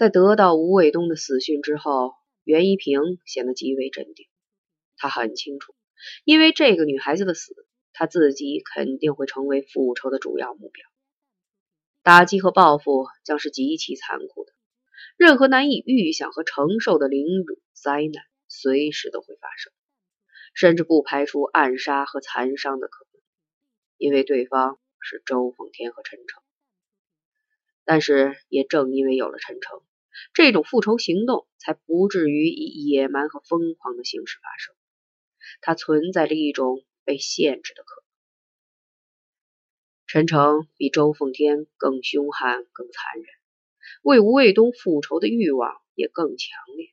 在得到吴卫东的死讯之后，袁一平显得极为镇定。他很清楚，因为这个女孩子的死，他自己肯定会成为复仇的主要目标。打击和报复将是极其残酷的，任何难以预想和承受的凌辱灾难，随时都会发生，甚至不排除暗杀和残伤的可能，因为对方是周凤天和陈诚。但是，也正因为有了陈诚，这种复仇行动才不至于以野蛮和疯狂的形式发生，它存在着一种被限制的可能。陈诚比周凤天更凶悍、更残忍，为吴卫东复仇的欲望也更强烈。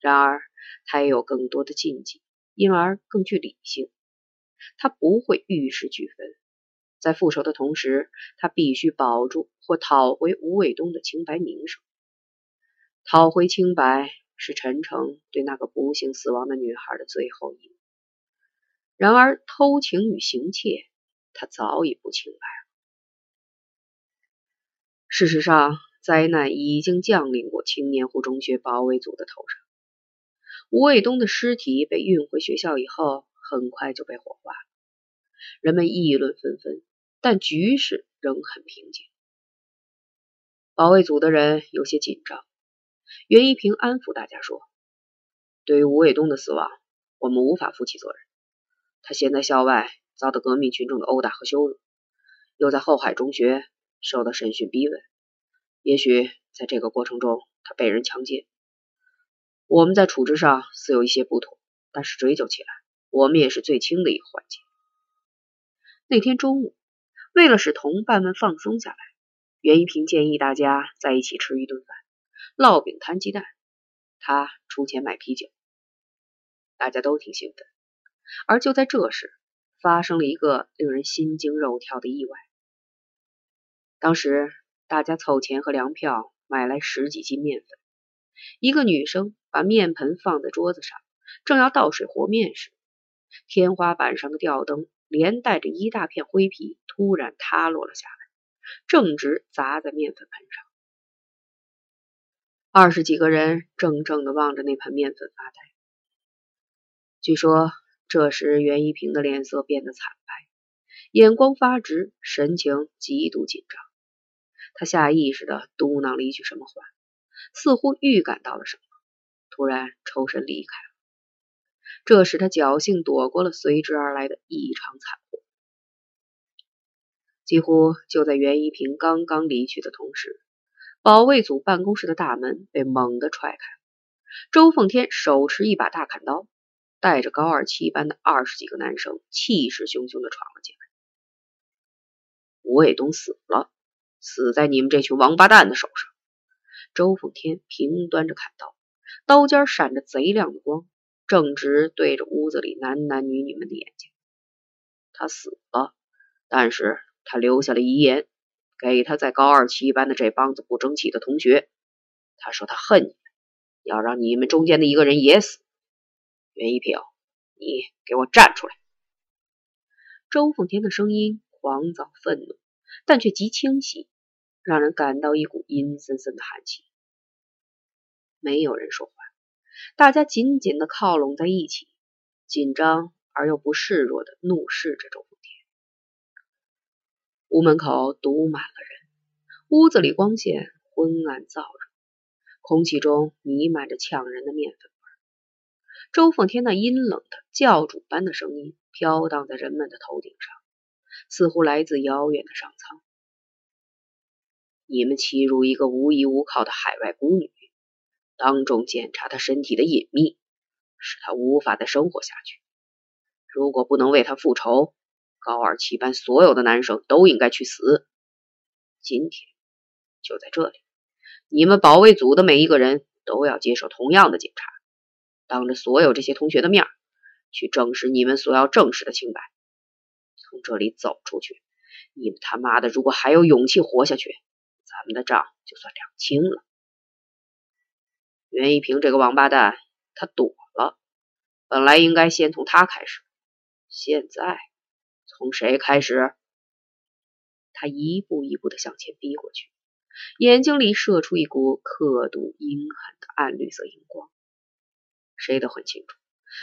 然而，他也有更多的禁忌，因而更具理性。他不会玉石俱焚，在复仇的同时，他必须保住或讨回吴卫东的清白名声。讨回清白是陈诚对那个不幸死亡的女孩的最后义务。然而，偷情与行窃。他早已不清白了。事实上，灾难已经降临过青年湖中学保卫组的头上。吴卫东的尸体被运回学校以后，很快就被火化了。人们议论纷纷，但局势仍很平静。保卫组的人有些紧张。袁一平安抚大家说：“对于吴卫东的死亡，我们无法负起责任。他先在校外。”遭到革命群众的殴打和羞辱，又在后海中学受到审讯逼问。也许在这个过程中，他被人强奸。我们在处置上似有一些不妥，但是追究起来，我们也是最轻的一个环节。那天中午，为了使同伴们放松下来，袁一平建议大家在一起吃一顿饭，烙饼摊鸡蛋，他出钱买啤酒。大家都挺兴奋，而就在这时。发生了一个令人心惊肉跳的意外。当时大家凑钱和粮票买来十几斤面粉，一个女生把面盆放在桌子上，正要倒水和面时，天花板上的吊灯连带着一大片灰皮突然塌落了下来，正直砸在面粉盆上。二十几个人怔怔的望着那盆面粉发呆。据说。这时，袁一平的脸色变得惨白，眼光发直，神情极度紧张。他下意识的嘟囔了一句什么话，似乎预感到了什么，突然抽身离开了。这使他侥幸躲过了随之而来的异常惨祸。几乎就在袁一平刚刚离去的同时，保卫组办公室的大门被猛地踹开，周凤天手持一把大砍刀。带着高二七班的二十几个男生，气势汹汹的闯了进来。吴卫东死了，死在你们这群王八蛋的手上。周凤天平端着砍刀，刀尖闪着贼亮的光，正直对着屋子里男男女女们的眼睛。他死了，但是他留下了遗言，给他在高二七班的这帮子不争气的同学。他说他恨你们，要让你们中间的一个人也死。袁一平，你给我站出来！周凤天的声音狂躁愤怒，但却极清晰，让人感到一股阴森森的寒气。没有人说话，大家紧紧的靠拢在一起，紧张而又不示弱的怒视着周凤。屋门口堵满了人，屋子里光线昏暗燥热，空气中弥漫着呛人的面粉味。周凤天那阴冷的教主般的声音飘荡在人们的头顶上，似乎来自遥远的上苍。你们欺辱一个无依无靠的海外孤女，当众检查她身体的隐秘，使她无法再生活下去。如果不能为她复仇，高二七班所有的男生都应该去死。今天就在这里，你们保卫组的每一个人都要接受同样的检查。当着所有这些同学的面去证实你们所要证实的清白。从这里走出去，你们他妈的如果还有勇气活下去，咱们的账就算两清了。袁一平这个王八蛋，他躲了，本来应该先从他开始，现在从谁开始？他一步一步的向前逼过去，眼睛里射出一股刻毒阴狠的暗绿色荧光。谁都很清楚，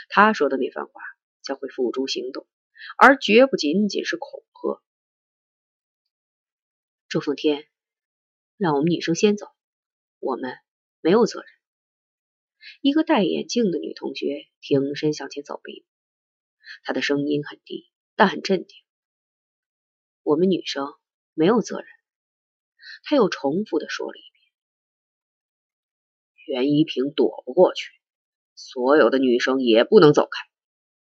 他说的那番话将会付诸行动，而绝不仅仅是恐吓。周凤天，让我们女生先走，我们没有责任。一个戴眼镜的女同学挺身向前走了一步，她的声音很低，但很镇定。我们女生没有责任。她又重复的说了一遍。袁一平躲不过去，所有的女生也不能走开，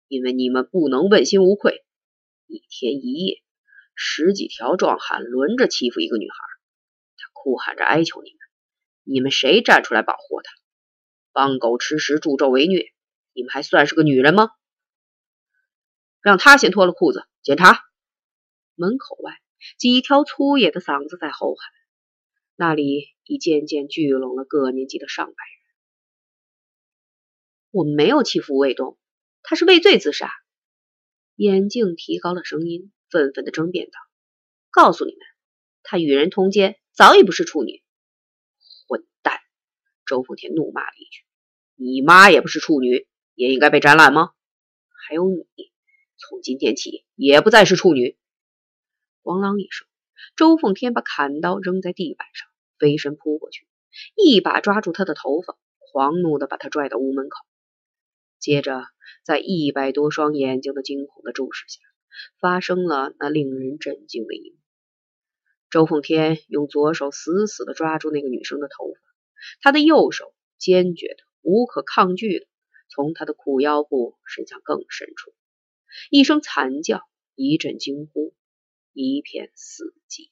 因为你们不能问心无愧。一天一夜，十几条壮汉轮着欺负一个女孩，他哭喊着哀求你们，你们谁站出来保护她？帮狗吃食，助纣为虐，你们还算是个女人吗？让他先脱了裤子检查。门口外，几条粗野的嗓子在吼喊。那里已渐渐聚拢了各年级的上百人。我没有欺负吴卫东，他是畏罪自杀。眼镜提高了声音，愤愤的争辩道：“告诉你们，他与人通奸，早已不是处女。”混蛋！周福田怒骂了一句：“你妈也不是处女，也应该被斩揽吗？还有你，从今天起也不再是处女。”咣啷一声，周凤天把砍刀扔在地板上。飞身扑过去，一把抓住他的头发，狂怒的把他拽到屋门口。接着，在一百多双眼睛的惊恐的注视下，发生了那令人震惊的一幕：周凤天用左手死死的抓住那个女生的头发，他的右手坚决的、无可抗拒的从她的裤腰部伸向更深处。一声惨叫，一阵惊呼，一片死寂。